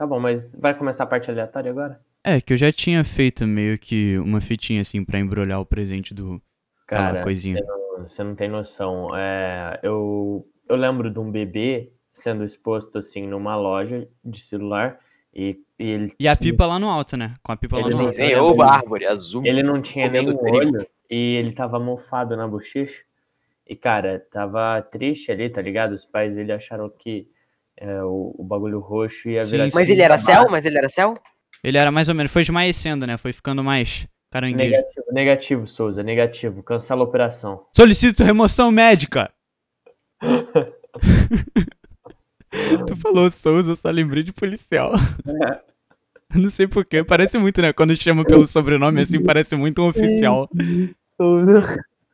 Tá bom, mas vai começar a parte aleatória agora? É, que eu já tinha feito meio que uma fitinha assim pra embrulhar o presente do. Aquela Cara, coisinha. você não, você não tem noção. É, eu, eu lembro de um bebê sendo exposto assim numa loja de celular e, e ele, E a pipa lá no alto, né? Com a pipa lá Ele no não alto. Desenhou uma árvore azul. ele não tinha nenhum trigo. olho e ele tava mofado na bochecha. E, cara, tava triste ali, tá ligado? Os pais dele acharam que é, o, o bagulho roxo ia Sim, virar. sim. Mas ele era céu? Mas ele era céu? Ele era mais ou menos, foi esmaecendo, né? Foi ficando mais caranguejo. Negativo, negativo, Souza, negativo. Cancela a operação. Solicito remoção médica! tu falou Souza, eu só lembrei de policial. Não sei porquê, parece muito, né? Quando chama pelo sobrenome assim, parece muito um oficial. Souza.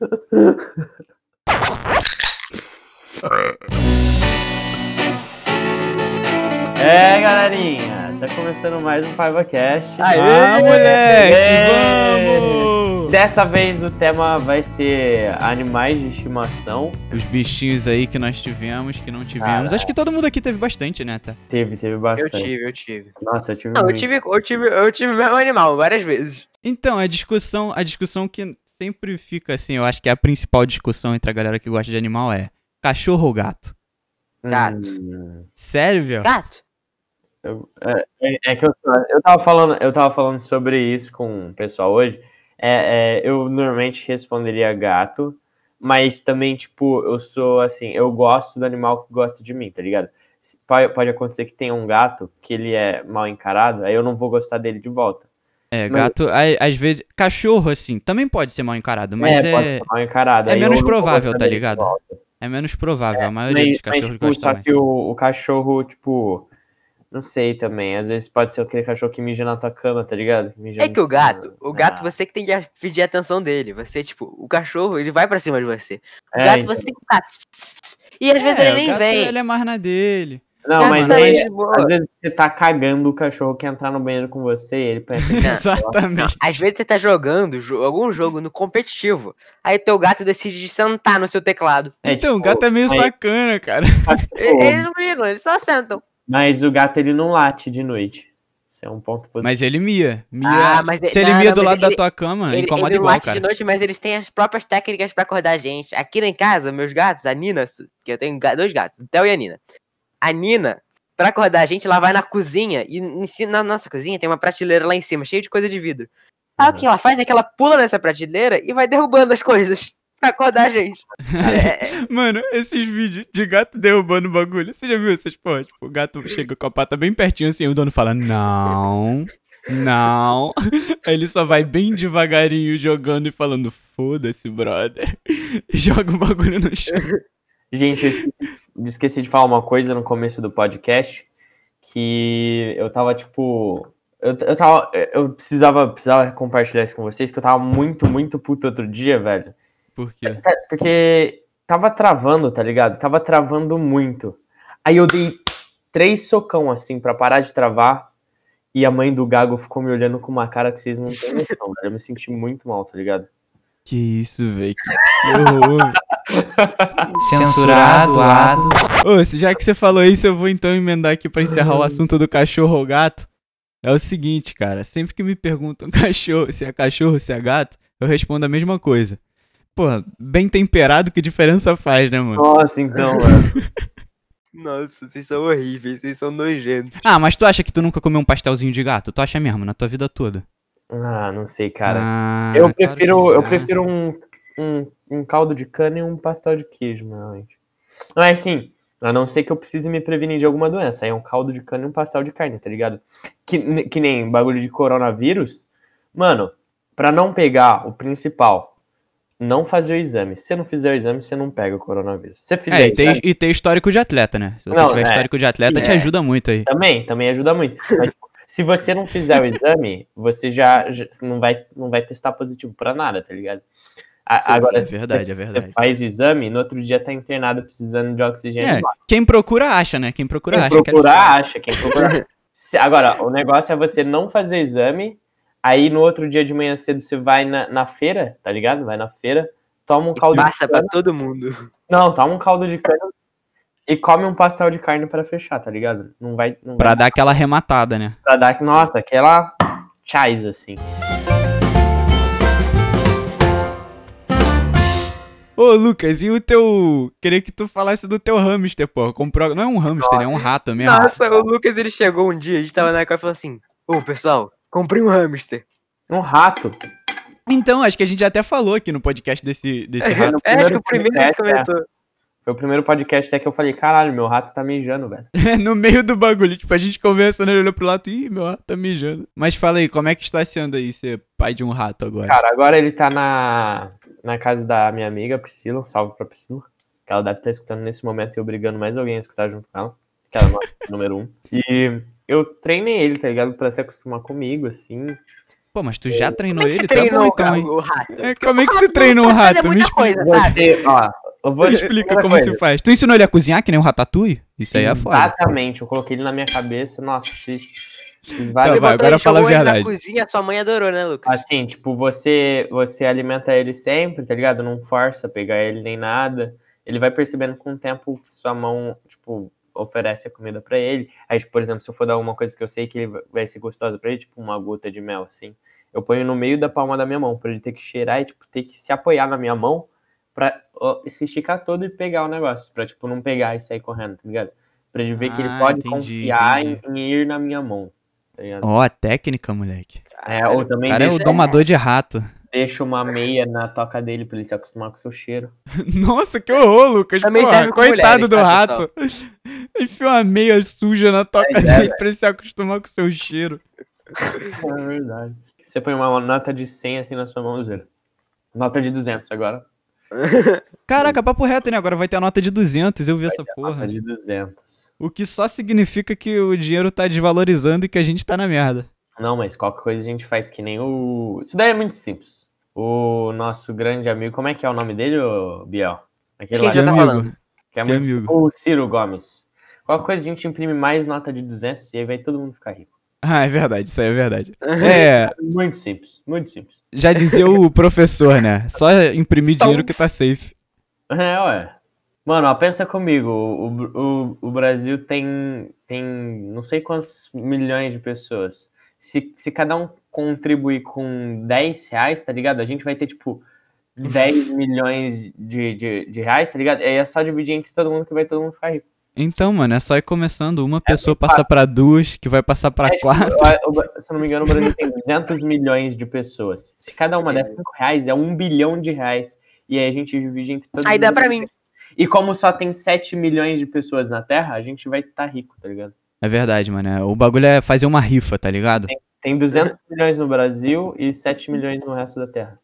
É, galerinha, tá começando mais um PaivaCast. Aê! Ah, moleque, vamos! Dessa vez o tema vai ser animais de estimação. Os bichinhos aí que nós tivemos, que não tivemos. Caralho. Acho que todo mundo aqui teve bastante, né? Tá? Teve, teve Eu bastante. tive, eu tive. Nossa, eu tive Não, eu muito. tive, eu tive, eu tive mesmo animal várias vezes. Então, a discussão, a discussão que sempre fica assim, eu acho que a principal discussão entre a galera que gosta de animal é cachorro ou gato? Gato. Hum, Sério, velho? Gato. Eu- é, é- é que eu, eu, tava falando, eu tava falando sobre isso com o pessoal hoje. É, é, eu normalmente responderia gato, mas também, tipo, eu sou assim, eu gosto do animal que gosta de mim, tá ligado? Pode, pode acontecer que tenha um gato que ele é mal encarado, aí eu não vou gostar dele de volta. É, Mas- gato, às vezes. Cachorro, assim, também pode ser mal encarado, mas é, é, mal encarado. é menos provável, tá ligado? é menos provável. a maioria Mas, dos mas, cachorros tipo, gosta só mais. que o, o cachorro, tipo, não sei também. Às vezes pode ser aquele cachorro que mija na tua cama, tá ligado? Mija É que o gato, o gato Ah, você que tem que pedir a atenção dele. Você, tipo, o cachorro, ele vai pra cima de você. O é, gato então. você tem que ficar. E às vezes É, ele o nem gato, vem. Ele é mais na dele. Não, Gato mas tá aí, às vezes você tá cagando, o cachorro quer entrar no banheiro com você, ele pensa que Exatamente. Às vezes você tá jogando jo- algum jogo no competitivo. Aí teu gato decide sentar no seu teclado. É, então, o tipo, gato é meio aí- sacana, cara. Eles não ligam, eles só sentam. Mas o gato, ele não late de noite. Isso é um ponto positivo. Mas ele mia. mia Ah, mas se ele não, mia não, do lado ele- da tua cama, Ele, incomoda ele igual, late cara. de noite, mas eles têm as próprias técnicas pra acordar a gente. Aqui em casa, meus gatos, a Nina, que eu tenho dois gatos, o Theo e a Nina. A Nina, pra acordar a gente, ela vai na cozinha e em cima- na nossa cozinha tem uma prateleira lá em cima, cheia de coisa de vidro. Aí o Uhum. que ela faz é que ela pula nessa prateleira e vai derrubando as coisas pra acordar a gente. É, Mano, esses vídeos de gato derrubando o bagulho. Você já viu essas porra? Tipo, o gato chega com a pata bem pertinho assim, o dono fala, não, não. Aí ele só vai bem devagarinho jogando e falando, foda-se, brother. E joga o bagulho no chão. Gente, eu esqueci, esqueci de falar uma coisa no começo do podcast, que eu tava, tipo... Eu, eu tava... Eu precisava, precisava compartilhar isso com vocês, que eu tava muito, muito puto outro dia, velho. Por quê? Tá, Porque tava travando, tá ligado? Tava travando muito. Aí eu dei três socão assim pra parar de travar. E a mãe do Gago ficou me olhando com uma cara que vocês não têm noção, velho. Eu me senti muito mal, tá ligado? Que isso, velho. Que horror. Censurado, ado. Ô, já que você falou isso, eu vou então emendar aqui pra encerrar o assunto do cachorro ou gato. É o seguinte, cara, sempre que me perguntam cachorro, se é cachorro, se é gato, eu respondo a mesma coisa. Porra, bem temperado, que diferença faz, né, mano? Nossa, então, mano. Nossa, vocês são horríveis, vocês são nojentos. Ah, mas tu acha que tu nunca comeu um pastelzinho de gato? Tu acha mesmo, na tua vida toda? Ah, não sei, cara. Ah, eu prefiro, eu prefiro um, um, um caldo de cana e um pastel de queijo, normalmente. Mas assim, a não ser que eu precise me prevenir de alguma doença. Aí é um caldo de cana e um pastel de carne, tá ligado? Que, que nem bagulho de coronavírus. Mano, pra não pegar o principal, não fazer o exame. Se você não fizer o exame, você não pega o coronavírus. Se você fizer É, e ter, exame, e histórico de atleta, né? Se você Não, tiver é. histórico de atleta, te É. ajuda muito aí. também, também ajuda muito. Mas, tipo, se você não fizer o exame, você já, já não, vai, não vai testar positivo pra nada, tá ligado? A- Agora, é verdade, você, é verdade. você faz o exame, no outro dia tá internado precisando de oxigênio. É, quem procura acha, né? Quem procura Quem acha. procurar, história. acha. Quem procurar. Se- Agora, o negócio é você não fazer exame, aí no outro dia de manhã cedo você vai na, na feira, tá ligado? Vai na feira, toma um caldo de Passa cana. pra todo mundo. Não, toma um caldo de cana. e come um pastel de carne pra fechar, tá ligado? Não vai. Não Pra vai dar aquela arrematada, né? pra dar. Nossa, aquela. Chais, assim. Ô, Lucas, e o teu. Queria que tu falasse do teu hamster, pô. Comprou. Não é um hamster, é um rato mesmo. Nossa, o Lucas ele chegou um dia, a gente tava na casa e falou assim: Ô pessoal, comprei um hamster. Um rato. Então, acho que a gente já até falou aqui no podcast desse, desse rato. É, acho que o primeiro a gente podcast, comentou. Foi o primeiro podcast até que eu falei, caralho, meu rato tá mijando, velho. no meio do bagulho. Tipo, a gente conversando, ele olhou pro lado e, ih, meu rato tá mijando. Mas fala aí, como é que está sendo aí ser pai de um rato agora? Cara, agora ele tá na, na casa da minha amiga Priscila, um salve pra Priscila. Que ela deve estar escutando nesse momento e obrigando mais alguém a escutar junto com ela. Que ela é a número um. E eu treinei ele, tá ligado? Pra se acostumar comigo, assim. Pô, mas tu já treinou Como é que ele? você Tá bom treinou, então, cara, hein? o rato? É, como é que rato treina um rato? Me explica. coisa, sabe? Você, ó, eu vou Me explica como coisa, se faz. Tu ensinou ele a cozinhar, que nem um ratatouille? Isso aí é foda. Exatamente, eu coloquei ele na minha cabeça, nossa, fiz, fiz Tá, várias vai, Botou agora fala a verdade. Na cozinha, sua mãe adorou, né, Lucas? Assim, tipo, você você alimenta ele sempre, tá ligado? Não força pegar ele nem nada. Ele vai percebendo com o tempo que sua mão, tipo, oferece a comida pra ele. Aí, tipo, por exemplo, se eu for dar alguma coisa que eu sei que ele vai ser gostosa pra ele, tipo uma gota de mel, assim, eu ponho no meio da palma da minha mão, pra ele ter que cheirar e, tipo, ter que se apoiar na minha mão pra ó, se esticar todo e pegar o negócio. Pra, tipo, não pegar e sair correndo, tá ligado? Pra ele ver que ele Ah, pode entendi, confiar em, entendi. em ir na minha mão, tá ligado? Ó, a técnica, moleque. É, ou O também cara é o deixa, domador de rato. deixa uma meia na toca dele pra ele se acostumar com o seu cheiro. Nossa, que horror, Lucas. Também Porra, coitado mulheres, do tá, rato. Enfia uma meia suja na toca é, dele velho. pra ele se acostumar com o seu cheiro. É verdade. Você põe uma nota de 100 assim na sua mão, Zero. Nota de 200 agora. Caraca, papo reto, né? Agora vai ter a nota de 200, eu vi essa porra. Nota de 200. O que só significa que o dinheiro tá desvalorizando e que a gente tá na merda. Não, mas qualquer coisa a gente faz que nem o. Isso daí é muito simples. O nosso grande amigo, como é que é o nome dele, Biel? Aquele Quem lá já que tá amigo. falando? que é que muito amigo? O Ciro Gomes. Qualquer coisa a gente imprime mais nota de 200 e aí vai todo mundo ficar rico. Ah, é verdade, isso aí é verdade. É, Muito simples, muito simples. já dizia o professor, né? Só imprimir dinheiro que tá safe. É, ué. Mano, ó, pensa comigo. O, o, o Brasil tem, tem não sei quantos milhões de pessoas. Se, se cada um contribuir com 10 reais, tá ligado? A gente vai ter, tipo, 10 milhões de, de, de reais, tá ligado? Aí é só dividir entre todo mundo que vai todo mundo ficar rico. Então, mano, é só ir começando. Uma pessoa bem passa pra duas, que vai passar pra É, quatro. o- se eu não me engano, o Brasil tem 200 milhões de pessoas. Se cada uma der 5 reais, é 1 bilhão de reais. E aí a gente divide entre todos Aí dá pra milhões. mim. E como só tem 7 milhões de pessoas na Terra, a gente vai estar rico, tá ligado? É verdade, mano. é, O bagulho é fazer uma rifa, tá ligado? Tem 200 milhões no Brasil e 7 milhões no resto da Terra.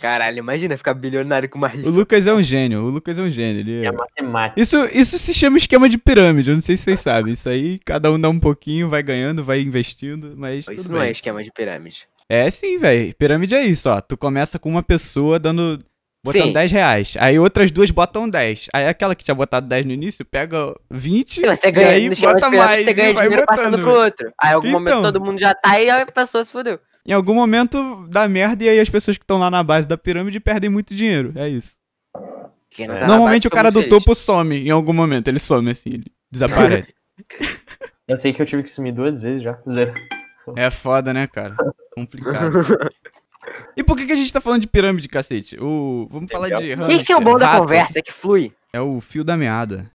Caralho, imagina ficar bilionário com uma O. Lucas é um gênio, o Lucas é um gênio. Ele... É matemática. Isso, isso se chama esquema de pirâmide, eu não sei se vocês sabem. Isso aí, cada um dá um pouquinho, vai ganhando, vai investindo, mas Isso tudo não é bem. esquema de pirâmide. É sim, velho. Pirâmide é isso, ó. Tu começa com uma pessoa dando. Botando Sim. 10 reais. Aí outras duas botam 10. Aí aquela que tinha botado 10 no início pega 20. Sim, mas você e ganha, aí esquema de bota mais você ganha e vai dinheiro botando. passando pro outro. Aí em algum Então. momento todo mundo já tá e a pessoa se fudeu. Em algum momento dá merda e aí as pessoas que estão lá na base da pirâmide perdem muito dinheiro. É isso. Quem não É. tá na Normalmente base o cara do feliz. topo some em algum momento. Ele some assim, ele desaparece. Eu sei que eu tive que sumir duas vezes já. Zero. é foda, né, cara? Complicado. E por que, que a gente tá falando de pirâmide, cacete? O... Vamos falar de hamster, Isso que é o bom da rato. conversa, é que flui. É o fio da meada.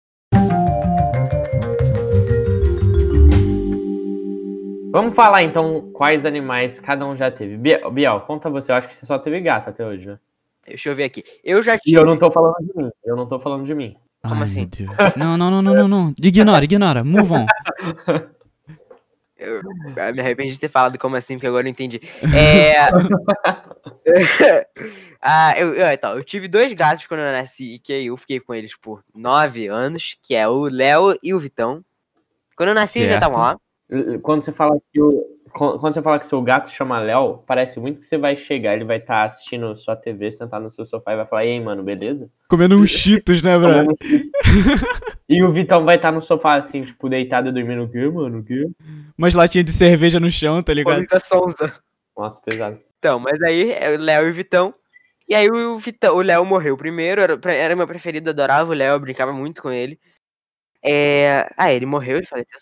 Vamos falar então quais animais cada um já teve. Biel, Biel, conta você. Eu acho que você só teve gato até hoje, né? Deixa eu ver aqui. Eu já E tive. eu não tô falando de mim. Eu não tô falando de mim. Como Ai, assim? Não, não, não, não, não, não. Ignora, ignora. Move on. Eu, eu me arrependi de ter falado como assim, porque agora eu entendi. É. ah, eu, eu, então, eu tive dois gatos quando eu nasci e que eu fiquei com eles por nove anos, que é o Léo e o Vitão. Quando eu nasci, eles já Certo. estavam lá. Quando você fala que o. Quando você fala que seu gato chama Léo, parece muito que você vai chegar, ele vai estar assistindo sua TV, sentar no seu sofá e vai falar, e aí, mano, beleza? Comendo uns cheetos, né, isso. e o Vitão vai estar no sofá, assim, tipo, deitado e dormindo. O quê, mano? O quê? Umas latinhas de cerveja no chão, tá ligado? Paulista Sonza. Nossa, pesado. Então, mas aí é o Léo e o Vitão. E aí o Vitão, o Léo morreu primeiro, era, era meu preferido, adorava o Léo, brincava muito com ele. É... Ah, ele morreu, ele faleceu.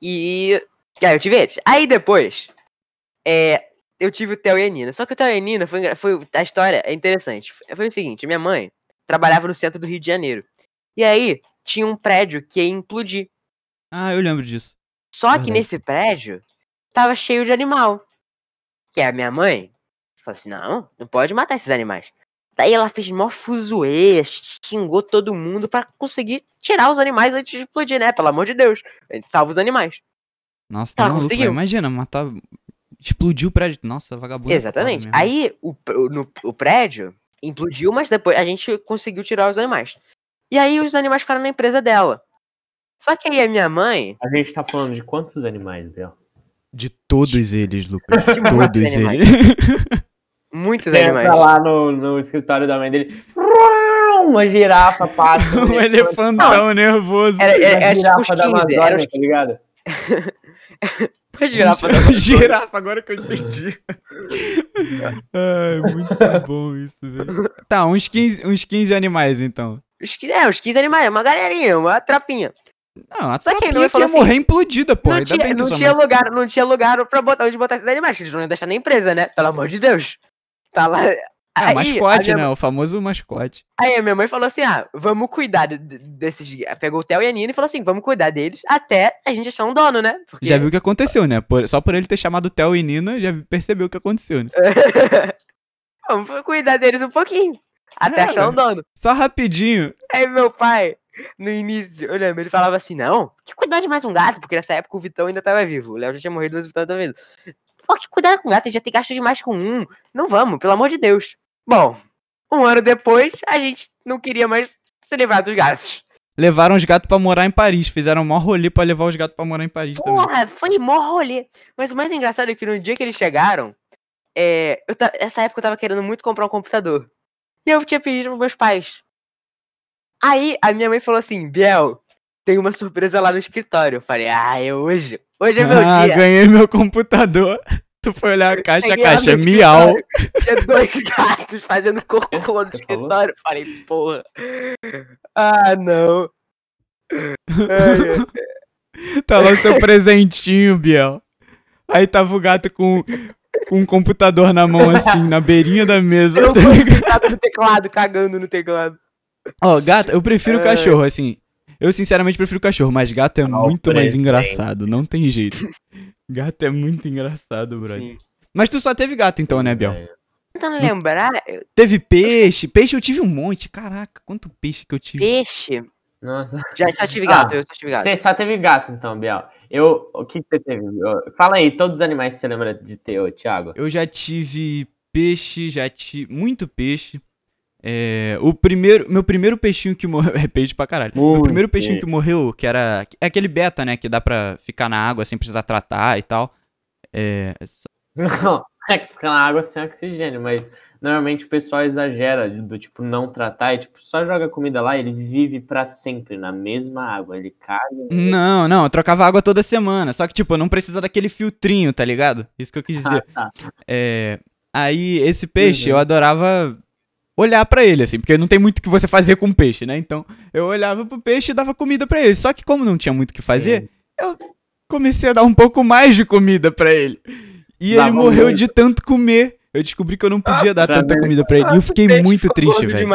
E. E aí eu tive eles. Aí depois. É... Eu tive o Theo e a Nina. Só que o Theo e a Nina foi, foi. A história é interessante. Foi o seguinte: minha mãe trabalhava no centro do Rio de Janeiro. E aí tinha um prédio que ia implodir. Ah, eu lembro disso. Só que Verdade. nesse prédio tava cheio de animal. Que a minha mãe falou assim: não, não pode matar esses animais. Daí ela fez mó fuzuê, xingou todo mundo pra conseguir tirar os animais antes de explodir, né? Pelo amor de Deus. A gente salva os animais. Nossa, Tá, tá maluco, conseguiu. Imagina, matar. Explodiu o prédio. Nossa, vagabundo. é Exatamente. Aí o, no, o prédio implodiu, mas depois a gente conseguiu tirar os animais. E aí os animais ficaram na empresa dela. Só que aí a minha mãe. A gente tá falando de quantos animais, Biel? De todos eles, Lucas. De todos eles. Muitos Entra animais. tá lá no, no escritório da mãe dele. Uma girafa passa. um elefantão nervoso. Era, era, era tipo da 15. Era Amazônia, uns tá ligado? 15 girafas. Girafa, agora que eu entendi. Ai, muito bom isso, velho. Tá, uns 15, uns 15 animais, então. Os, é, uns 15 animais, uma galerinha, uma tropinha. Não, a Só que não ia falou morrer implodida, pô. não Ainda tinha, que não tinha lugar, não tinha lugar pra botar onde botar esses animais, que eles não iam deixar na empresa, né? Pelo amor de Deus. Tá lá. É, o mascote, né? O famoso mascote. Aí a minha mãe falou assim: ah, vamos cuidar de- de- desses. Pegou o Theo e a Nina e falou assim: vamos cuidar deles até a gente achar um dono, né? Porque... Já viu o que aconteceu, né? Por- só por ele ter chamado Theo e Nina, já percebeu o que aconteceu, né? vamos cuidar deles um pouquinho. Até É, achar um dono. Só rapidinho. Aí meu pai, no início, eu lembro, ele falava assim, não, que cuidar de mais um gato, porque nessa época o Vitão ainda tava vivo. O Léo já tinha morrido, mas o Vitão tava vivo. Pô, que cuidar com gato, gente já tem gasto demais com um. Não vamos, pelo amor de Deus. Bom, um ano depois, a gente não queria mais se livrar dos gatos. Levaram os gatos pra morar em Paris. Fizeram um maior rolê pra levar os gatos pra morar em Paris também. Porra, foi mó rolê. Mas o mais engraçado é que no dia que eles chegaram, é, eu ta- essa época eu tava querendo muito comprar um computador. E eu tinha pedido pros meus pais. Aí a minha mãe falou assim, Biel, tem uma surpresa lá no escritório. Eu falei, ah, é hoje. Hoje é meu ah, dia. ganhei meu computador. Tu foi olhar a caixa, a caixa é miau. Tinha dois gatos fazendo cocô no escritório. Falei, porra. Ah, não. Ai. Tá lá o seu presentinho, Biel. Aí tava o gato com, com um computador na mão, assim, na beirinha da mesa. Eu tá ligado? gato no teclado, cagando no teclado. Ó, gato, eu prefiro Ai. cachorro, assim. Eu sinceramente prefiro cachorro, mas gato é Ó, muito mais engraçado, não tem jeito. Gato é muito engraçado, brother. Sim. Mas tu só teve gato então, né, Biel? É. Tentando lembrar, eu- Teve peixe. Peixe eu tive um monte. Caraca, quanto peixe que eu tive. peixe. Nossa. Já, já tive Ah, gato, eu só tive gato. Você só teve gato, então, Biel. Eu, o que que você teve? Eu- Fala aí, todos os animais que você lembra de ter, ô, Thiago. Eu já tive peixe, já tive muito peixe. É, o primeiro, meu primeiro peixinho que morreu, é peixe pra caralho. meu primeiro peixinho que morreu, que era, é aquele beta, né, que dá pra ficar na água sem precisar tratar e tal. É, Não, é que fica na água sem oxigênio, mas normalmente o pessoal exagera do tipo não tratar e tipo só joga comida lá e ele vive pra sempre na mesma água. Ele caga. não, não, eu trocava água toda semana, só que tipo, não precisa daquele filtrinho, tá ligado? Isso que eu quis dizer. Ah, tá. É, aí esse peixe Uhum. eu adorava olhar pra ele assim, porque não tem muito o que você fazer com peixe, né? Então, eu olhava pro peixe e dava comida pra ele. Só que como não tinha muito o que fazer, eu comecei a dar um pouco mais de comida pra ele. E Dava ele morreu muito. de tanto comer. Eu descobri que eu não podia dar pra tanta comida pra ele. E eu fiquei Peixe muito triste, velho.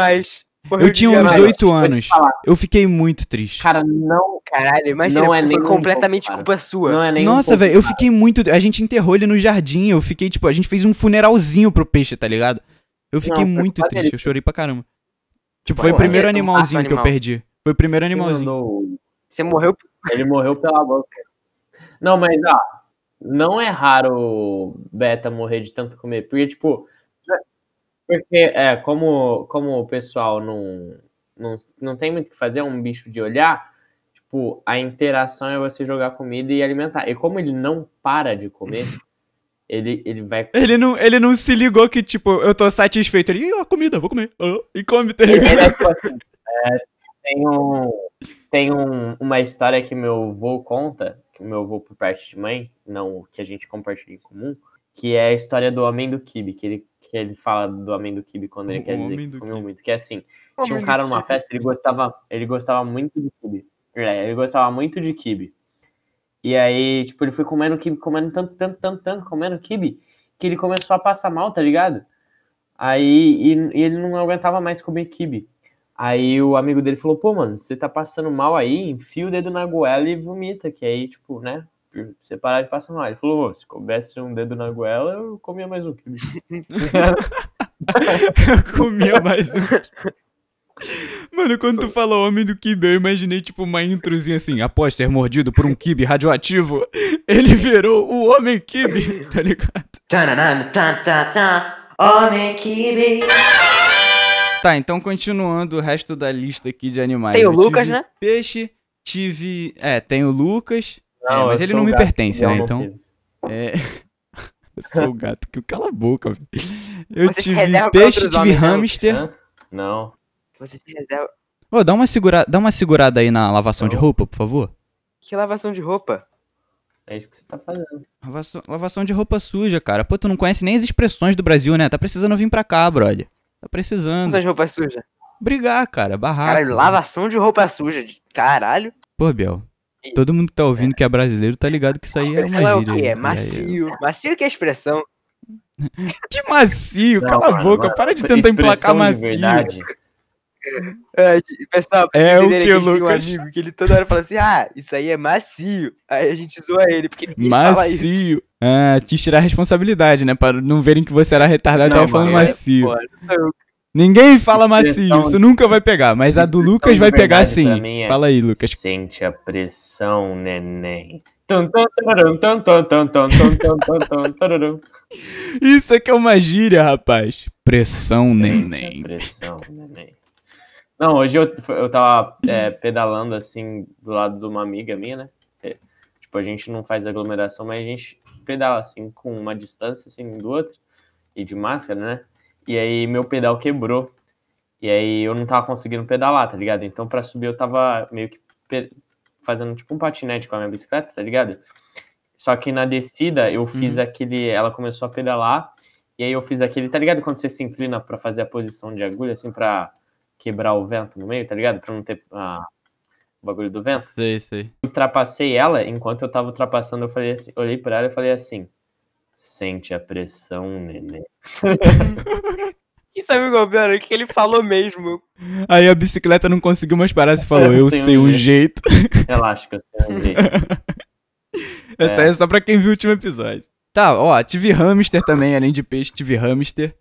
Eu tinha uns oito anos. Eu fiquei muito triste. Cara, não, Caralho, imagina, Não é nem um completamente pouco, culpa sua. não é nem um Nossa, pouco velho, eu fiquei muito. A gente enterrou ele no jardim. Eu fiquei, tipo, a gente fez um funeralzinho pro peixe, tá ligado? Eu fiquei Não, foi muito triste, dele. eu chorei pra caramba. Tipo, Pô, foi o primeiro animalzinho que eu animal. perdi. Foi o primeiro animalzinho. mandou- Você morreu Ele morreu pela boca. Não, mas ó, não é raro o Beta morrer de tanto comer, porque tipo, porque é como como o pessoal não não, não tem muito o que fazer, é um bicho de olhar, tipo, a interação é você jogar comida e alimentar. E como ele não para de comer, ele ele vai Ele não, ele não se ligou que, tipo, eu tô satisfeito. Ele, "Ih, ó, comida, vou comer. Ah, E come, tá ligado? Ele é tipo assim, é, tem um, tem um, uma história que meu avô conta, que meu avô por parte de mãe, não o que a gente compartilha em comum, que é a história do homem do kibe, que ele, que ele fala do homem do kibe quando ele O quer dizer homem que do comeu quibe. muito, que é assim, tinha um cara numa festa, ele gostava, ele gostava muito de kibe. É, ele gostava muito de kibe. E aí, tipo, ele foi comendo kibe, comendo tanto, tanto, tanto, tanto, comendo kibe, que ele começou a passar mal, tá ligado? Aí, e, e ele não aguentava mais comer kibe. Aí o amigo dele falou, pô, mano, você tá passando mal aí, enfia o dedo na goela e vomita, que aí, tipo, né, você parar de passar mal. Ele falou, "Ô, se coubesse um dedo na goela, eu comia mais um kibe. Eu comia mais um. Mano, quando tu falou homem do kibe, eu imaginei tipo uma introzinha assim, após ser mordido por um kibe radioativo, ele virou o homem kibe, tá ligado? Tan, tan, tan. Homem kibe. Tá, então continuando o resto da lista aqui de animais. Tem o Eu Lucas, tive né? Peixe, tive... É, tem o Lucas, É, mas ele não me pertence, né, não então- é... Eu sou o gato que cala a boca, velho. Eu Você tive peixe, tive não? hamster. Não. Você se reserva. Ô, dá uma, segura... dá uma segurada aí na lavação de Não. roupa, por favor. Que lavação de roupa? É isso que você tá fazendo. Lavação, lavação de roupa suja, cara. Pô, tu não conhece nem as expressões do Brasil, né? Tá precisando vir pra cá, brother. Tá precisando. Lavação de roupa suja. Brigar, cara. Barraco. Caralho, lavação de roupa suja. de- Caralho. Pô, Biel. Todo mundo que tá ouvindo que é brasileiro tá ligado que isso aí é uma é o gíria. quê? aí. É macio. Macio que é expressão. Que macio, Não, cala a mano, boca. mano, Para de tentar emplacar expressão de macio. verdade. É, pessoal, ah, é o que, que o Lucas... tem um amigo que ele toda hora fala assim, ah, isso aí é macio. Aí a gente zoa ele, porque ele macio. É, ah, te tirar a responsabilidade, né? Para não verem que você era retardado não, até falando é, macio. Porra, Ninguém fala é macio, isso nunca vai pegar, mas a do Lucas vai pegar sim. É fala aí, Lucas. Sente a pressão, neném. Isso aqui é uma gíria, rapaz. Pressão neném. Pressão neném. Não, hoje eu, eu tava é, pedalando assim do lado de uma amiga minha, né? É, Tipo, a gente não faz aglomeração, mas a gente pedala assim com uma distância assim um do outro e de máscara, né? E aí meu pedal quebrou. E aí eu não tava conseguindo pedalar, tá ligado? Então pra subir eu tava meio que fazendo tipo um patinete com a minha bicicleta, tá ligado? Só que na descida eu fiz aquele. Ela começou a pedalar. E aí eu fiz aquele, tá ligado? Quando você se inclina pra fazer a posição de agulha, assim, pra quebrar o vento no meio, tá ligado? Pra não ter ah, o bagulho do vento. Sei, sei. Ultrapassei ela, enquanto eu tava ultrapassando, eu falei assim, olhei pra ela e falei assim. Sente a pressão, neném. E sabe o pior? É que ele falou mesmo. Aí a bicicleta não conseguiu mais parar e falou: Eu Eu sei um um jeito. Relaxa que eu sei um jeito. Essa aí é só pra quem viu o último episódio. Tá, ó, tive hamster também, além de peixe, tive hamster.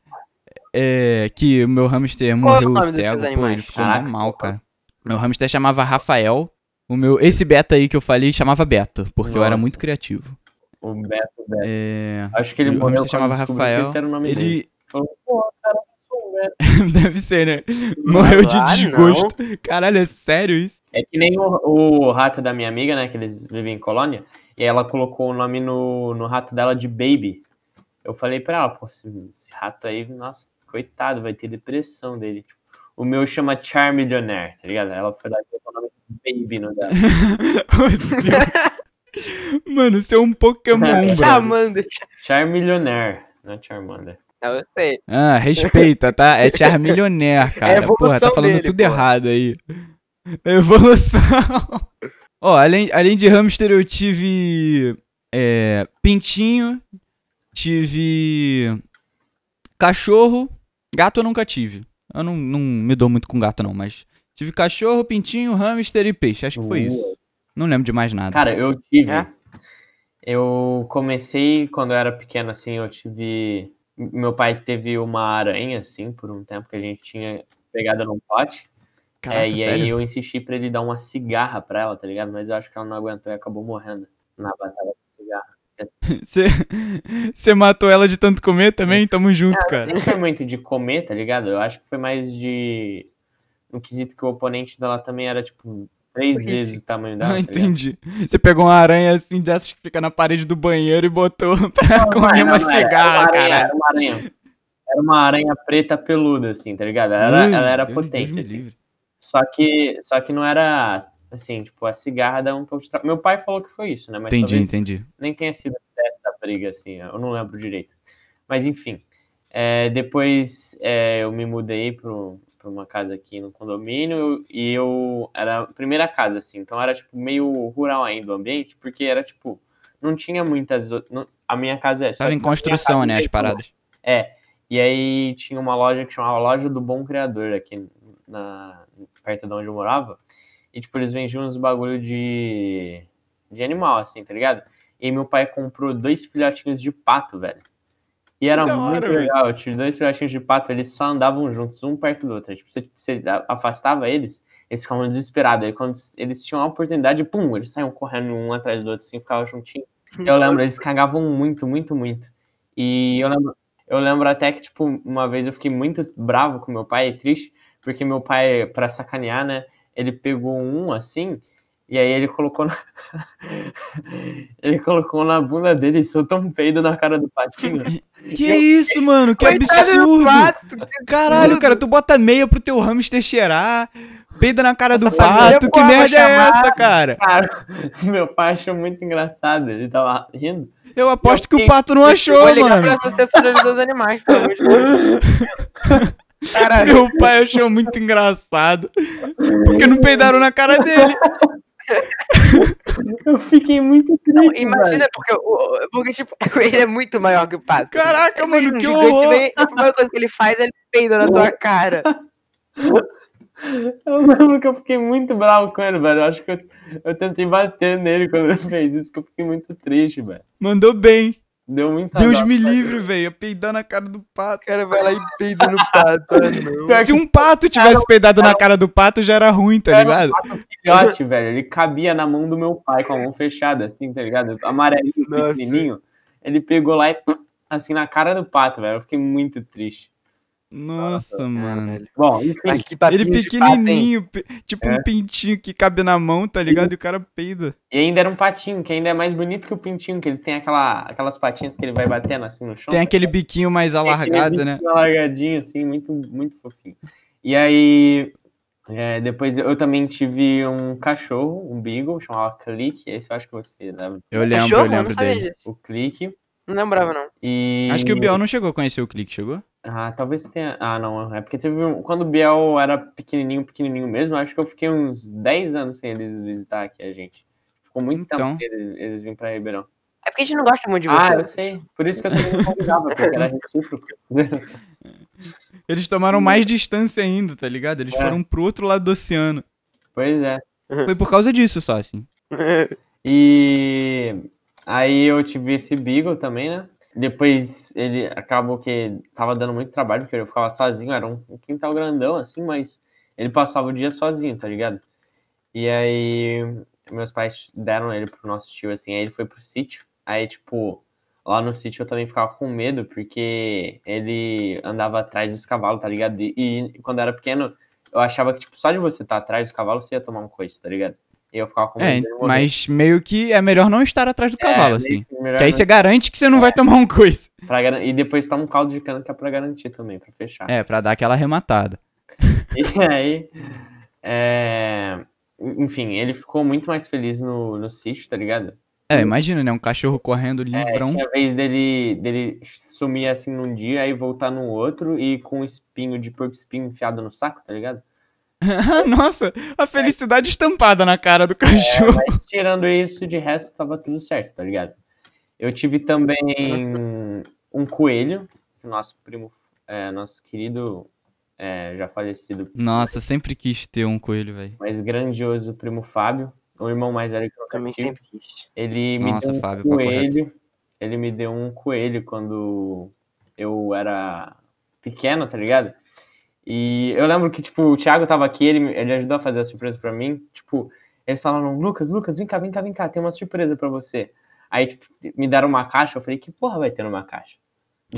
É, que o meu hamster Qual é o morreu dos cego, seus pô, ele ficou Caraca, mal, cara. Meu hamster chamava Rafael. O meu, esse beta aí que eu falei chamava Beto, porque eu era Nossa. muito criativo. O Beto, Beto. É, Acho que ele o morreu hamster chamava Rafael. esse era o nome dele. Ele Falou, pô, cara, eu sou o Beto. deve ser, né? Morreu de Ah, não. desgosto. Caralho, é sério isso? É que nem o, o rato da minha amiga, né? Que eles vivem em colônia. E ela colocou o nome no, no rato dela de Baby. Eu falei pra ela, pô, esse, esse rato aí, nossa, coitado, vai ter depressão dele. Tipo, o meu chama Charmillionaire, tá ligado? Ela foi lá e colocou o nome de Baby no dela. Mano, você é um Pokémon. Chamando. Charmillionaire, não é Charmander. Eu sei. Ah, respeita, tá? É Charmillionaire, cara. evolução porra, tá falando dele, tudo porra. errado aí. Evolução. Ó, além, além de hamster, eu tive. É, pintinho. Tive. Cachorro. Gato eu nunca tive. Eu não, não me dou muito com gato, não, mas. Tive cachorro, pintinho, hamster e peixe. Acho que foi isso. Não lembro de mais nada. Cara, eu tive. É? Eu comecei quando eu era pequeno, assim, eu tive. Meu pai teve uma aranha, assim, por um tempo que a gente tinha pegada num pote. Caraca, é, e sério? aí eu insisti pra ele dar uma cigarra pra ela, tá ligado? Mas eu acho que ela não aguentou e acabou morrendo na batalha. Você matou ela de tanto comer também? Tamo junto, cara. Nem foi muito de comer, tá ligado? Eu acho que foi mais de. No quesito que o oponente dela também era, tipo, três Isso. vezes o tamanho dela. Ah, tá entendi. Você pegou uma aranha assim dessas que fica na parede do banheiro e botou pra Não, comer não, uma não era. cigarra, era uma aranha, caralho. Era uma aranha. Era uma aranha preta peluda, assim, tá ligado? Ela, ela era Deus- potente, Deus assim. livre. Só que, só que não era, assim, tipo, a cigarra dá um pouco de tra... Meu pai falou que foi isso, né? Mas Entendi, entendi. nem tenha sido essa briga, assim, eu não lembro direito. Mas enfim, é, depois é, eu me mudei pro, pra uma casa aqui no condomínio e eu era a primeira casa, assim, então era, tipo, meio rural ainda o ambiente, porque era, tipo, não tinha muitas. não- a minha casa é. só Tava em minha construção, né, as paradas. É. E aí tinha uma loja que chamava Loja do Bom Criador aqui na, perto de onde eu morava. E, tipo, eles vendiam uns bagulho de, de animal, assim, tá ligado? E meu pai comprou dois filhotinhos de pato, velho. E era da muito hora, velho. legal. Eu tive dois filhotinhos de pato, eles só andavam juntos, um perto do outro. Tipo, você, você afastava eles, eles ficavam desesperados. Aí quando eles tinham a oportunidade, pum, eles saíam correndo um atrás do outro, assim, ficavam juntinhos. Eu lembro, eles cagavam muito, muito, muito. E eu lembro, eu lembro até que, tipo, uma vez eu fiquei muito bravo com meu pai, triste, porque meu pai, pra sacanear, né, ele pegou um assim, e aí ele colocou na... ele colocou na bunda dele e soltou um peido na cara do patinho. Que isso, mano? Que absurdo! pato, que Caralho, absurdo. cara, tu bota meia pro teu hamster cheirar, peida na cara do Essa pato, que merda é essa, cara? Cara, meu pai achou muito engraçado, ele tava rindo. Eu aposto que o fiquei- pato não achou, Vou ligar mano. pra Associação dos Animais, pelo amor de Deus. Caralho. Meu pai achou muito engraçado. Porque não peidaram na cara dele. Eu fiquei muito triste, Imagina, porque, o- porque, tipo, ele é muito maior que o pato. Caraca, mano, Um que gigante horror. vem, a primeira coisa que ele faz é ele peida na tua cara. Eu lembro que eu fiquei muito bravo com ele, velho. Eu acho que eu, eu tentei bater nele quando ele fez isso, que eu fiquei muito triste, velho. Mandou bem. Deu muita Deus me livre, velho. Peidar na cara do O pato. cara vai lá e peida no pato. ah, Se um pato tivesse peidado na cara do pato, já era ruim, tá era um ligado? pato filhote, velho. Ele cabia na mão do meu pai com a mão fechada, assim, tá ligado? Amarelinho, pequenininho. Ele pegou lá e assim na cara do pato, velho. Eu fiquei muito triste. Nossa, mano. Bom, enfim. Ele pato, pequenininho, pe- tipo É. um pintinho que cabe na mão, tá ligado? E o cara peida. E ainda era um patinho, que ainda é mais bonito que o pintinho, que ele tem aquela, aquelas patinhas que ele vai batendo assim no chão. Tem aquele biquinho mais alargado, né? Alargadinho, assim, muito, muito fofinho. E aí, é, depois eu também tive um cachorro, um beagle, chamava Clique. Esse eu acho que você lembra. Eu lembro, Cachorro? eu lembro dele. O Clique. Não lembrava, não. E... Acho que o Biel não chegou a conhecer o clique, chegou? Ah, talvez tenha. Ah, não. É porque teve um... Quando o Biel era pequenininho, pequenininho mesmo, acho que eu fiquei uns 10 anos sem eles visitar aqui a gente. Ficou muito Então. tempo sem eles, eles virem pra Ribeirão. É porque a gente não gosta muito de você. Ah, eu sei. Por isso que eu também não convidava, porque era recíproco. Eles tomaram mais distância ainda, tá ligado? Eles É. foram pro outro lado do oceano. pois é. Foi por causa disso só, assim. E aí eu tive esse Beagle também, né? Depois ele acabou que tava dando muito trabalho, porque eu ficava sozinho, era um quintal grandão, assim, mas ele passava o dia sozinho, tá ligado? E aí meus pais deram ele pro nosso tio, assim, aí ele foi pro sítio. Aí, tipo, lá no sítio eu também ficava com medo, porque ele andava atrás dos cavalos, tá ligado? E, e quando eu era pequeno, eu achava que, tipo, só de você estar atrás dos cavalos, você ia tomar um coice, tá ligado? E eu ficava com medo É, mas meio que é melhor não estar atrás do cavalo, É, assim. meio que Que aí não- você garante que você não vai tomar um coice. pra garan- E depois tá um caldo de cana que é pra garantir também, pra fechar. É, pra dar aquela arrematada. E aí, é, enfim, ele ficou muito mais feliz no, no sítio, tá ligado? É, imagina, né? Um cachorro correndo É, livrão. tinha vez dele, dele sumir assim num dia, aí voltar no outro e com um espinho de porco espinho enfiado no saco, tá ligado? Nossa, a felicidade estampada na cara do cachorro. Mas tirando isso, de resto tava tudo certo, tá ligado? Eu tive também um coelho, nosso primo, é, nosso querido, é, já falecido, Nossa, sempre quis ter um coelho, velho. mas grandioso primo Fábio, o irmão mais velho que eu Também tive. sempre quis. Ele me Nossa, deu um Fábio, coelho. Ele me deu um coelho quando eu era pequeno, tá ligado? E eu lembro que, tipo, o Thiago tava aqui, ele, ele ajudou a fazer a surpresa pra mim. Tipo, eles falaram, Lucas, Lucas, vem cá, vem cá, vem cá, tem uma surpresa pra você. Aí, tipo, me deram uma caixa, eu falei, que porra vai ter numa caixa?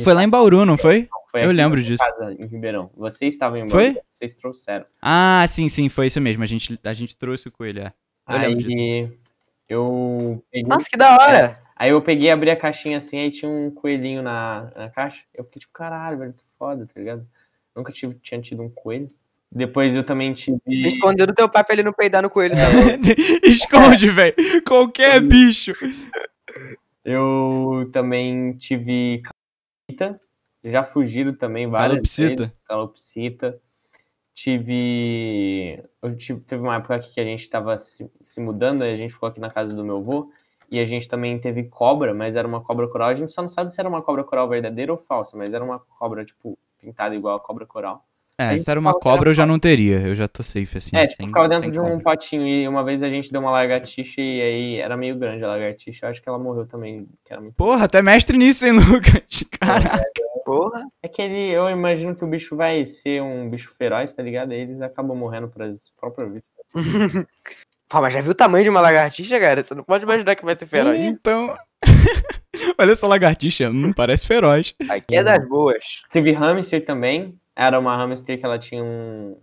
Foi lá em Bauru, não foi? Foi eu aqui lembro disso. Casa, em Ribeirão. Vocês estavam em Foi? Bauru, vocês trouxeram. Ah, sim, sim, foi isso mesmo. A gente, a gente trouxe o coelho, é. Eu lembro disso. Aí, eu peguei Nossa, que da hora. Aí eu peguei, abri a caixinha assim, aí tinha um coelhinho na, na caixa. Eu fiquei tipo, caralho, velho, que foda, tá ligado? Nunca tive, tinha tido um coelho. Depois eu também tive. Você escondeu do teu pai pra ele não peidar no coelho tá também. Esconde, velho. Qualquer bicho. Eu também tive calopsita. Já fugiram também várias Calopsita? vezes. Calopsita. tive. Eu tive, teve uma época aqui que a gente tava se, se mudando, e a gente ficou aqui na casa do meu avô. E a gente também teve cobra, mas era uma cobra coral. A gente só não sabe se era uma cobra coral verdadeira ou falsa, mas era uma cobra, tipo, pintada igual a cobra coral. É, se era uma cobra eu já não teria. Eu já tô safe assim. É, tipo, sem- ficava dentro de um cobra. potinho e uma vez a gente deu uma lagartixa e aí era meio grande a lagartixa. Eu acho que ela morreu também, que era muito... Porra, até mestre nisso, hein, Lucas? Caraca. Porra. É que ele, eu imagino que o bicho vai ser um bicho feroz, tá ligado? Aí eles acabam morrendo pras próprias vítimas. Pô, mas já viu o tamanho de uma lagartixa, cara? Você não pode imaginar que vai ser feroz. Então. Olha essa lagartixa, hum, parece feroz. Aqui é das boas. Teve hamster também. Era uma hamster que ela tinha um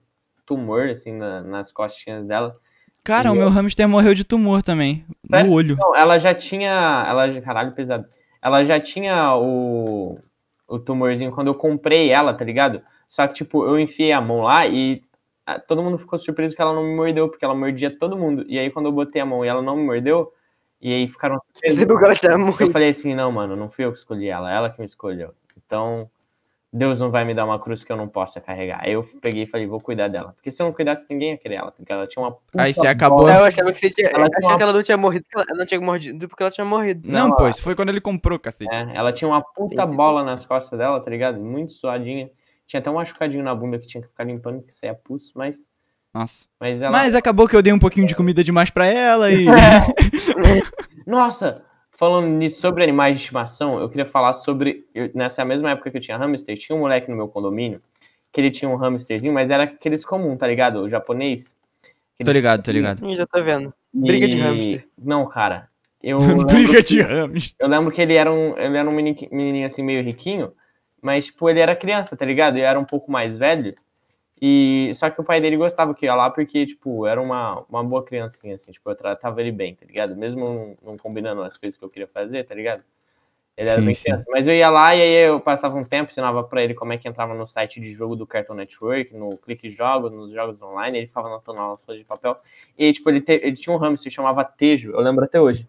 tumor, assim, na- nas costinhas dela. Cara, E o meu hamster morreu de tumor também. Sério? No olho. Não, ela já tinha. Ela, caralho, pesado. Ela já tinha o, o tumorzinho quando eu comprei ela, tá ligado? Só que, tipo, eu enfiei a mão lá e ah, todo mundo ficou surpreso que ela não me mordeu, porque ela mordia todo mundo. E aí, quando eu botei a mão e ela não me mordeu, e aí ficaram Eu falei assim, não, mano, não fui eu que escolhi ela, ela que me escolheu. Então, Deus não vai me dar uma cruz que eu não possa carregar. Aí eu peguei e falei, vou cuidar dela. Porque se eu não cuidasse, ninguém ia querer ela, porque ela tinha uma puta Aí você acabou- bola. Eu achava que você tinha. Ela Eu tinha achava uma- que ela não tinha morrido. Ela não tinha mordido porque ela tinha morrido. Não, Não, pô, ela- isso foi quando ele comprou, cacete. É, ela tinha uma puta bola nas costas dela, tá ligado? Muito suadinha. Tinha até um machucadinho na bunda que tinha que ficar limpando, que saia pulso, mas, Nossa. mas ela... Mas acabou que eu dei um pouquinho de comida demais pra ela e. Nossa, falando nisso, sobre animais de estimação, eu queria falar sobre. eu- nessa mesma época que eu tinha hamster, tinha um moleque no meu condomínio que ele tinha um hamsterzinho, mas era aqueles comum, tá ligado? O japonês. tô Aqueles ligado, tô ligado. Ih, já tô vendo. Briga de E- hamster. Não, cara. Eu Briga de hamster. eu lembro que ele era um, ele era um meni- menininho assim, meio riquinho, mas, tipo, ele era criança, tá ligado? Ele era um pouco mais velho. E só que o pai dele gostava que ia lá porque, tipo, era uma, uma boa criancinha, assim, tipo, eu tratava ele bem, tá ligado? Mesmo não, não combinando as coisas que eu queria fazer, tá ligado? Ele era Sim, bem criança. Mas eu ia lá e aí eu passava um tempo, ensinava pra ele como é que entrava no site de jogo do Cartoon Network, no Clique Jogos, nos jogos online, ele ficava anotando folhas de papel. E aí, tipo, ele, te- ele tinha um hamster que chamava Tejo, eu lembro até hoje.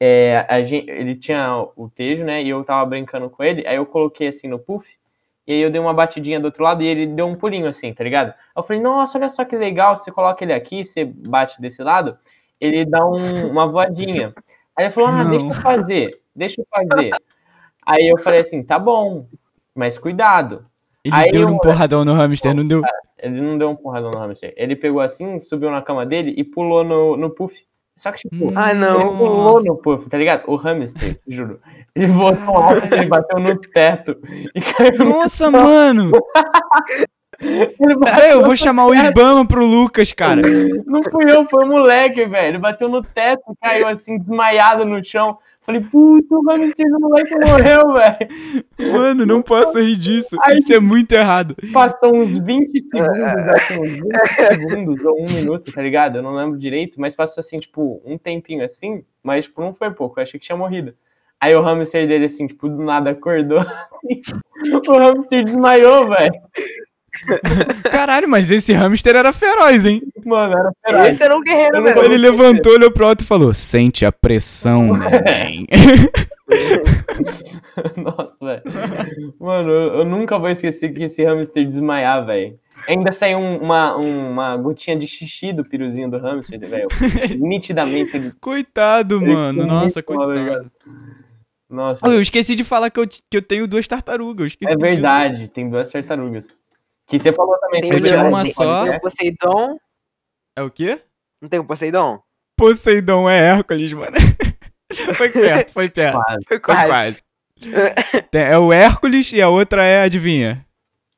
É, gente, ele tinha o Tejo, né? E eu tava brincando com ele, aí eu coloquei assim no puff, e aí eu dei uma batidinha do outro lado e ele deu um pulinho assim, tá ligado? Eu falei, nossa, olha só que legal, você coloca ele aqui, você bate desse lado, ele dá um- uma voadinha. Aí ele falou, ah, Não. deixa eu fazer, deixa eu fazer. Aí eu falei assim, tá bom, mas cuidado. Ele Aí deu eu- um porradão no hamster, não deu? Ele não deu um porradão no hamster. Ele pegou assim, subiu na cama dele e pulou no, no puff. Só que, tipo, Ah, ele não. pulou no puff, tá ligado? O hamster, juro. Ele votou alto, ele bateu no teto e caiu no... Nossa, mano! Ele bateu Peraí, eu vou chamar o Ibama pro Lucas, cara. Não fui eu, foi o moleque, velho. Ele bateu no teto, caiu assim, desmaiado no chão. Falei, puta, o hamster do moleque morreu, velho. Mano, não posso rir disso. Ai, Isso é muito errado. Passou uns 20 segundos, acho que uns 20 segundos ou um minuto, tá ligado? Eu não lembro direito, mas passou assim, tipo, um tempinho assim, mas tipo, não foi pouco, eu achei que tinha morrido. Aí o hamster dele, assim, tipo, do nada acordou, assim, o hamster desmaiou, velho. Caralho, mas esse hamster era feroz, hein? Mano, era feroz. Esse era um guerreiro, velho. Ele levantou, olhou pro alto e falou: Sente a pressão, neném. Nossa, velho. Mano, eu, eu nunca vou esquecer que esse hamster desmaiar, velho. Ainda saiu um- uma, uma gotinha de xixi do piruzinho do hamster, velho. Nitidamente. Coitado, ele mano. Nossa, coitado. ligado? Nossa. Oh, eu esqueci de falar que eu, que eu tenho duas tartarugas. É disso. verdade, tem duas tartarugas. Que você falou também. Tem que Eu o tinha uma tem- só. Tem o Poseidon. É o quê? Não tem o Poseidon? Poseidon é Hércules, mano. foi perto, foi perto. Quase. Foi Foi quase. Tem- é o Hércules e a outra é, adivinha?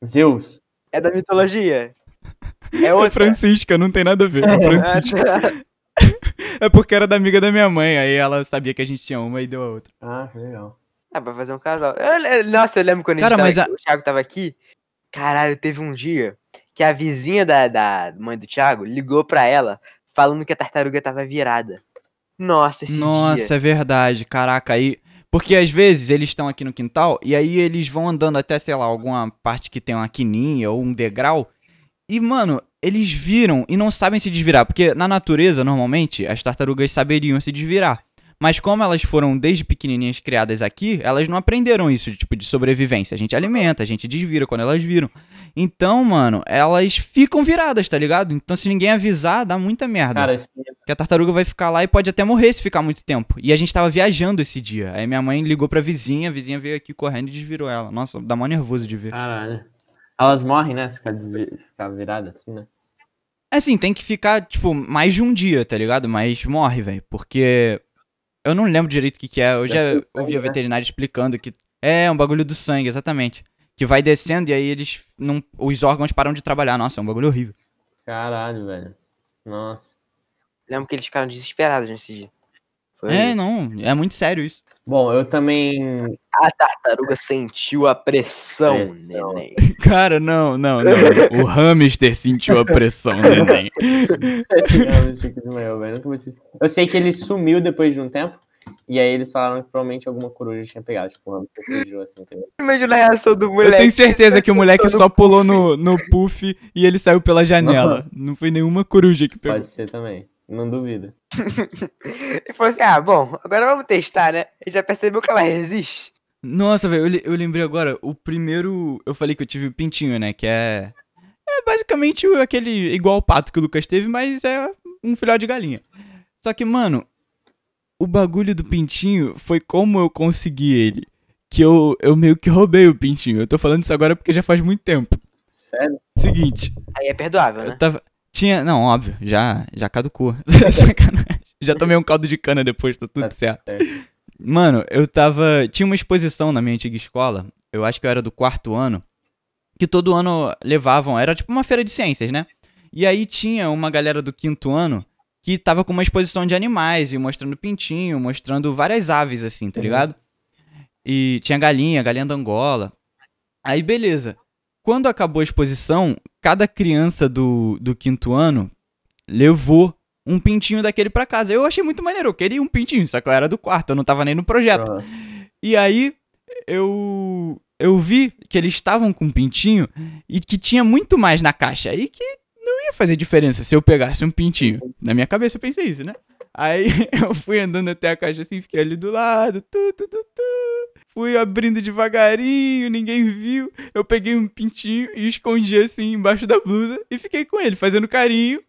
Zeus. É da mitologia. É É outra. Francisca, não tem nada a ver. É Francisca. É porque era da amiga da minha mãe, aí ela sabia que a gente tinha uma e deu a outra. Ah, legal. Ah, pra fazer um casal. Eu- eu- nossa, eu lembro quando a gente Cara, tava mas aqui, o Thiago tava aqui. Caralho, teve um dia que a vizinha da, da mãe do Thiago ligou pra ela falando que a tartaruga tava virada. Nossa, esse Nossa, dia. é verdade. Caraca, aí. Porque às vezes eles estão aqui no quintal e aí eles vão andando até, sei lá, alguma parte que tem uma quininha ou um degrau. E, mano, eles viram e não sabem se desvirar. Porque na natureza, normalmente, as tartarugas saberiam se desvirar. Mas como elas foram desde pequenininhas criadas aqui, elas não aprenderam isso, de, tipo, de sobrevivência. A gente alimenta, a gente desvira quando elas viram. Então, mano, elas ficam viradas, tá ligado? Então, se ninguém avisar, dá muita merda. Cara, assim, Que a tartaruga vai ficar lá e pode até morrer se ficar muito tempo. E a gente tava viajando esse dia. Aí minha mãe ligou pra vizinha, a vizinha veio aqui correndo e desvirou ela. Nossa, dá mó nervoso de ver. caralho. Elas morrem, né? Se ficar, desvi... ficar virada assim, né? É assim, tem que ficar, tipo, mais de um dia, tá ligado? Mas morre, velho. Porque eu não lembro direito o que, que é. Eu já ouvi a né? veterinária explicando que é um bagulho do sangue, exatamente. Que vai descendo e aí eles não. Os órgãos param de trabalhar. Nossa, é um bagulho horrível. Caralho, velho. Nossa. Lembro que eles ficaram desesperados nesse dia. Foi É, não, é muito sério isso. Bom, eu também. A tartaruga sentiu a pressão, Pressão. neném. Cara, não, não, não. O hamster sentiu a pressão, neném. Esse desmaiou, velho. Eu sei que ele sumiu depois de um tempo. E aí eles falaram que provavelmente alguma coruja tinha pegado. Tipo, um hamster fugiu assim, entendeu? Imagina a reação do Eu moleque. tenho certeza que o moleque só pulou no, no puff e ele saiu pela janela. Não foi nenhuma coruja que pegou. Pode ser também. Não duvido. E falou assim: ah, bom, agora vamos testar, né? Gente já percebeu que ela resiste. Nossa, velho, eu, eu lembrei agora, o primeiro. Eu falei que eu tive o pintinho, né? Que é. É basicamente aquele. igual o pato que o Lucas teve, mas é um filhote de galinha. Só que, mano, o bagulho do pintinho foi como eu consegui ele. Que eu, eu meio que roubei o pintinho. Eu tô falando isso agora porque já faz muito tempo. Sério? Seguinte, Aí é perdoável, né? eu tava. Tinha. Não, óbvio, já, já caducou. Sacanagem. Já tomei um caldo de cana depois, tá tudo Tá certo. Mano, eu tava. Tinha uma exposição na minha antiga escola, eu acho que eu era do quarto ano, que todo ano levavam, era tipo uma feira de ciências, né? E aí tinha uma galera do quinto ano que tava com uma exposição de animais, e mostrando pintinho, mostrando várias aves, assim, tá Uhum. ligado? E tinha galinha, galinha da Angola. Aí, beleza. Quando acabou a exposição, cada criança do, do quinto ano levou um pintinho daquele pra casa. Eu achei muito maneiro, eu queria um pintinho, só que eu era do quarto, eu não tava nem no projeto. Pronto. E aí eu eu vi que eles estavam com um pintinho e que tinha muito mais na caixa. E que não ia fazer diferença se eu pegasse um pintinho. Na minha cabeça eu pensei isso, né? Aí eu fui andando até a caixa assim, fiquei ali do lado, tu, tu, tu, tu. Fui abrindo devagarinho, ninguém viu. Eu peguei um pintinho e escondi assim embaixo da blusa e fiquei com ele, fazendo carinho.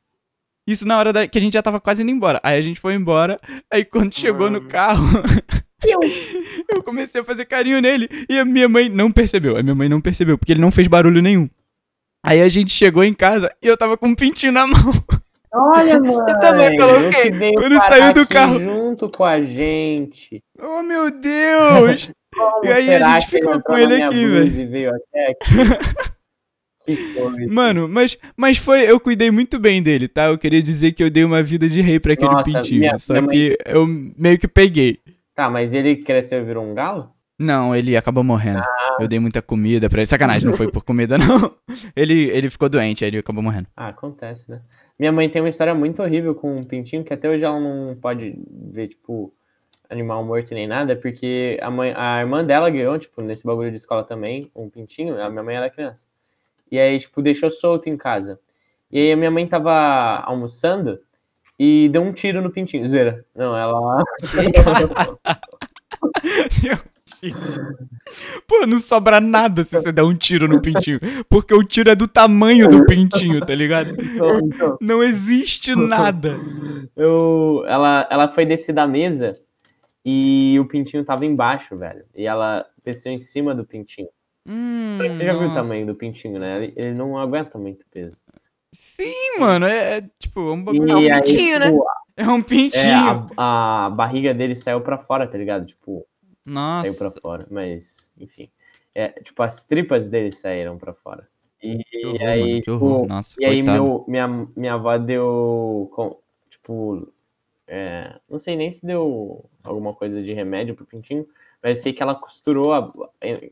Isso na hora da- que a gente já tava quase indo embora. Aí a gente foi embora. Aí quando chegou no Mano. carro, eu comecei a fazer carinho nele e a minha mãe não percebeu. A minha mãe não percebeu, porque ele não fez barulho nenhum. Aí a gente chegou em casa e eu tava com um pintinho na mão. Olha, mano. Eu também coloquei. Quando saiu do carro. junto com a gente. Oh meu Deus! Como E aí a gente ficou com ele aqui, coisa. Mano, mas, mas foi. Eu cuidei muito bem dele, tá? Eu queria dizer que eu dei uma vida de rei pra aquele Nossa, pintinho. minha- só minha mãe- que eu meio que peguei. Tá, mas ele cresceu e virou um galo? Não, ele acabou morrendo. Ah. Eu dei muita comida pra ele. Sacanagem, não foi por comida, não. Ele, ele ficou doente, aí ele acabou morrendo. Ah, acontece, né? Minha mãe tem uma história muito horrível com um pintinho que até hoje ela não pode ver, tipo, animal morto nem nada, porque a, mãe, a irmã dela ganhou, tipo, nesse bagulho de escola também, um pintinho, a minha mãe era criança. E aí, tipo, deixou solto em casa. E aí a minha mãe tava almoçando e deu um tiro no pintinho. Zoeira. Não, ela. Pô, não sobra nada se você der um tiro no pintinho. Porque o tiro é do tamanho do pintinho, tá ligado? Então, então, Não existe nada. eu, ela, ela foi descer da mesa e o pintinho tava embaixo, velho. E ela desceu em cima do pintinho. Hum, Só que você já viu o tamanho do pintinho, né? Ele, ele não aguenta muito peso. Sim, mano, é, é, tipo, é um bagulho. um E aí, pintinho, né? tipo, É um é, pintinho. a, a barriga dele saiu pra fora, tá ligado? Tipo, Nossa. saiu pra fora. Mas, enfim. É, tipo, as tripas dele saíram pra fora. E, horror, aí, mano, tipo. Nossa, E aí meu, minha, minha avó deu, com- tipo, é, não sei nem se deu alguma coisa de remédio pro pintinho, mas eu sei que ela costurou, a-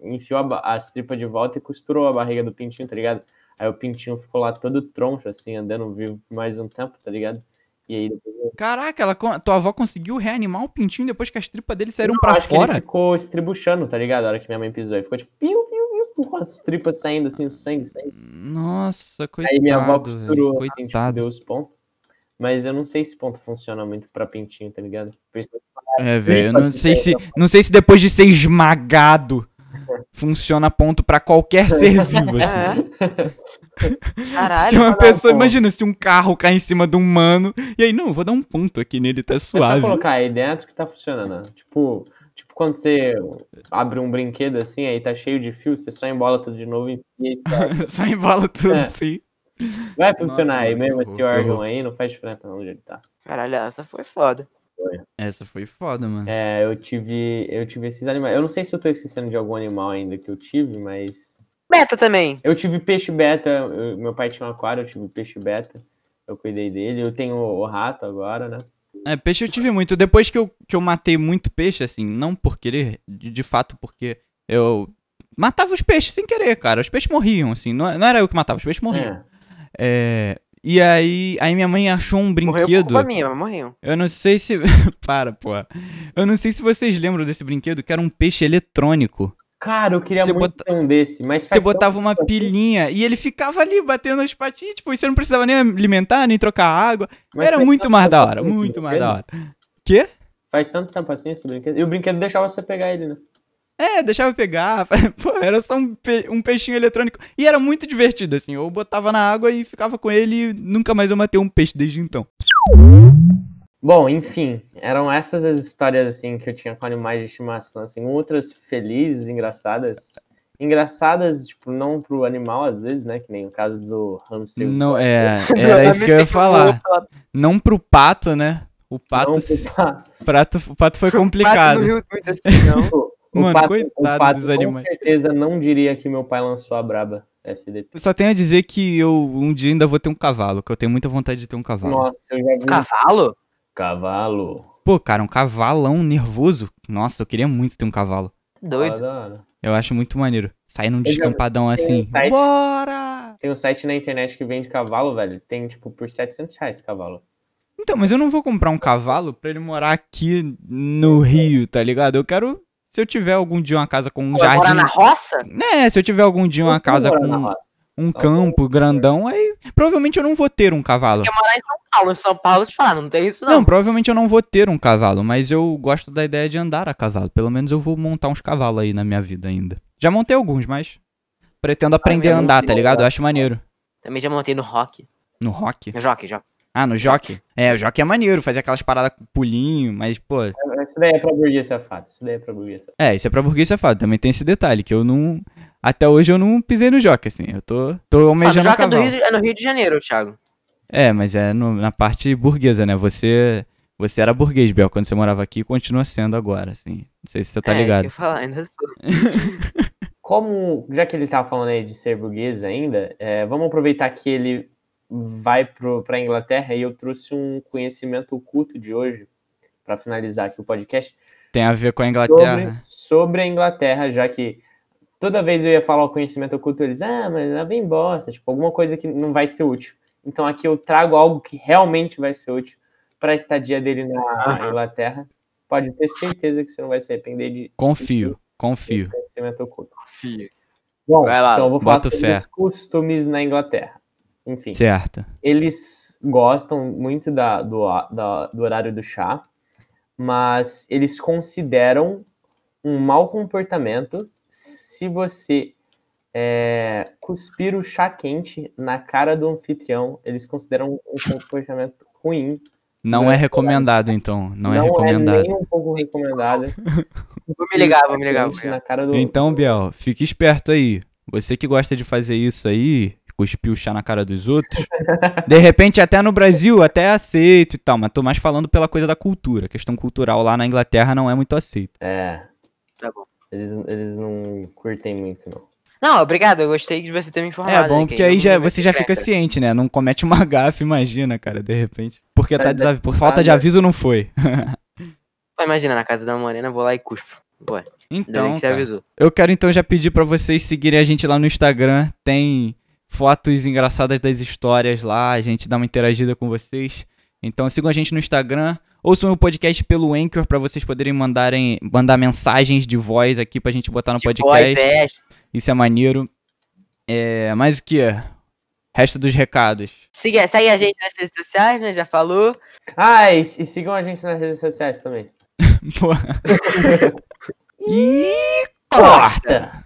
enfiou a as tripas de volta e costurou a barriga do pintinho, tá ligado? Aí o pintinho ficou lá todo troncho, assim, andando vivo por mais um tempo, tá ligado? E aí depois Caraca, ela, tua avó conseguiu reanimar o pintinho depois que as tripas dele saíram Não, pra acho que ele fora? ficou estribuchando, tá ligado? A hora que minha mãe pisou. Aí ficou tipo, piu, piu, piu, com as tripas saindo, assim, o sangue saindo. Nossa, coitado. Aí minha avó costurou, assim, tipo, coitado. deu os pontos. Mas eu não sei se ponto funciona muito pra pintinho, tá ligado? Por isso- É, velho, eu não sei se. Não sei se depois de ser esmagado funciona ponto pra qualquer ser vivo, assim. É. Caralho. Se uma pessoa, pô. imagina, se um carro cai em cima de um mano, e aí, não, eu vou dar um ponto aqui nele, tá É só suave. colocar aí dentro que tá funcionando. Tipo, tipo quando você abre um brinquedo assim, aí tá cheio de fio, você só embola tudo de novo e. Só embola tudo É. assim. Vai funcionar aí mano, mesmo esse órgão aí, não faz diferença não onde ele tá. Caralho, essa foi foda. Essa foi foda, mano. É, eu tive, eu tive esses animais. Eu não sei se eu tô esquecendo de algum animal ainda que eu tive, mas Beta também. eu tive peixe beta. eu- meu pai tinha um aquário, eu tive peixe beta. Eu cuidei dele. Eu tenho o rato agora, né? É, peixe eu tive muito. Depois que eu, que eu matei muito peixe, assim, não por querer, de, de fato porque eu matava os peixes sem querer, cara. Os peixes morriam, assim. Não, não era eu que matava, os peixes morriam. É. É, e aí, aí minha mãe achou um Morreu por brinquedo. culpa minha, mas morreu. Eu não sei se. Para, pô. Eu não sei se vocês lembram desse brinquedo, que era um peixe eletrônico. Cara, eu queria Você muito bota- ter um desse, mas Você botava uma assim, pilhinha e ele ficava ali batendo as patinhas, tipo, e você não precisava nem alimentar, nem trocar água. mas Era faz muito mais da hora, assim muito mais da hora. Quê? Faz tanto tempo assim esse brinquedo. E o brinquedo deixava você pegar ele, né? É, deixava eu pegar. Pô, era só um, pe- um peixinho eletrônico. E era muito divertido, assim. Eu botava na água e ficava com ele e nunca mais eu matei um peixe desde então. Bom, enfim, eram essas as histórias assim que eu tinha com animais de estimação, assim, outras felizes, engraçadas. Engraçadas, tipo, não pro animal às vezes, né, que nem o caso do hamster. Não, é, era isso que eu ia falar. Não pro pato, né? O pato, Não pro pato. prato, o pato foi Pato complicado. não riu muito assim, não. O Mano, pato, coitado o pato, dos com animais. certeza não diria que meu pai lançou a braba FDP. Eu só tenho a dizer que eu um dia ainda vou ter um cavalo, que eu tenho muita vontade de ter um cavalo. Nossa, eu já vi um Cavalo? cavalo. Pô, cara, um cavalão nervoso. Nossa, eu queria muito ter um cavalo. Doido. Hora. Eu acho muito maneiro. Sair num descampadão tem assim. um site- Bora! Tem um site na internet que vende cavalo, velho. Tem, tipo, por 700 reais esse cavalo. Então, mas eu não vou comprar um cavalo pra ele morar aqui no Rio, tá ligado? Eu quero. Se eu tiver algum dia uma casa com um Pô, Morar jardim. na roça? Né, se eu tiver algum dia uma casa com um Só campo grandão, aí provavelmente eu não vou ter um cavalo. Quer morar em São Paulo. Em São Paulo, te falar, não tem isso não. Não, provavelmente eu não vou ter um cavalo, mas eu gosto da ideia de andar a cavalo. Pelo menos eu vou montar uns cavalos aí na minha vida ainda. Já montei alguns, mas pretendo aprender é a andar, tá ligado? Eu acho maneiro. Também já montei no rock. No rock? No jockey, jockey. Ah, no jockey? É, o jockey é maneiro, fazer aquelas paradas com pulinho, mas, pô. Isso daí é pra burguês safado. Isso daí é pra burguês safado. É, isso é pra burguês safado. Também tem esse detalhe, que eu não. Até hoje eu não pisei no jockey, assim. Eu tô, tô Ah, no almejando o jockey é, do cavalo. Rio, é no Rio de Janeiro, Thiago. É, mas é no- na parte burguesa, né? Você. Você era burguês, Bel, quando você morava aqui e continua sendo agora, assim. Não sei se você tá é, ligado. eu ia falar, ainda sou. Como, já que ele tava falando aí de ser burguês ainda, é, vamos aproveitar que ele vai pro, pra Inglaterra e eu trouxe um conhecimento oculto de hoje, pra finalizar aqui o podcast, Tem a ver com a sobre, Inglaterra. sobre a Inglaterra, já que toda vez eu ia falar o conhecimento oculto, eles, ah, mas lá vem bosta, tipo, alguma coisa que não vai ser útil. Então aqui eu trago algo que realmente vai ser útil para a estadia dele na. Inglaterra. Pode ter certeza que você não vai se arrepender de Confio, confio. conhecimento oculto. Filho. Bom, Vai lá, então eu vou falar sobre fé. os costumes na Inglaterra. Enfim, Certo. eles gostam muito da, do, da- do horário do chá, mas eles consideram um mau comportamento se você é, cuspir o chá quente na cara do anfitrião. Eles consideram um comportamento ruim. Não Não é é recomendado, então. Não, é Não recomendado. nem um pouco recomendado. Vou me ligar, vou me ligar. Vou me Quente ligar. na cara do Então, Biel, fique esperto aí. Você que gosta de fazer isso aí, cuspir o chá na cara dos outros. de repente, até no Brasil, até é aceito e tal, mas tô mais falando pela coisa da cultura. A questão cultural lá na Inglaterra não é muito aceita. É, Tá bom. eles, eles não curtem muito, não. Não, obrigado, eu gostei de você ter me informado. É bom, né, que porque aí já, você já fica ciente, né? Não comete uma gafe, imagina, cara, de repente. Porque tá é desavi... Por falta de nada- aviso não foi. Imagina, na casa da Morena, eu vou lá e cuspo. Bem Então, cara, avisou. eu quero então já pedir pra vocês seguirem a gente lá no Instagram. Tem fotos engraçadas das histórias lá, a gente dá uma interagida com vocês. Então sigam a gente no Instagram. Ouçam o podcast pelo Anchor pra vocês poderem mandarem, mandar mensagens de voz aqui pra gente botar no Tipo, podcast. voz, é, Isso é maneiro. É, mais o que? Resto dos recados. Siga, segue a gente nas redes sociais, né? Já falou. Ah, e, e sigam a gente nas redes sociais também. Porra. e! Corta!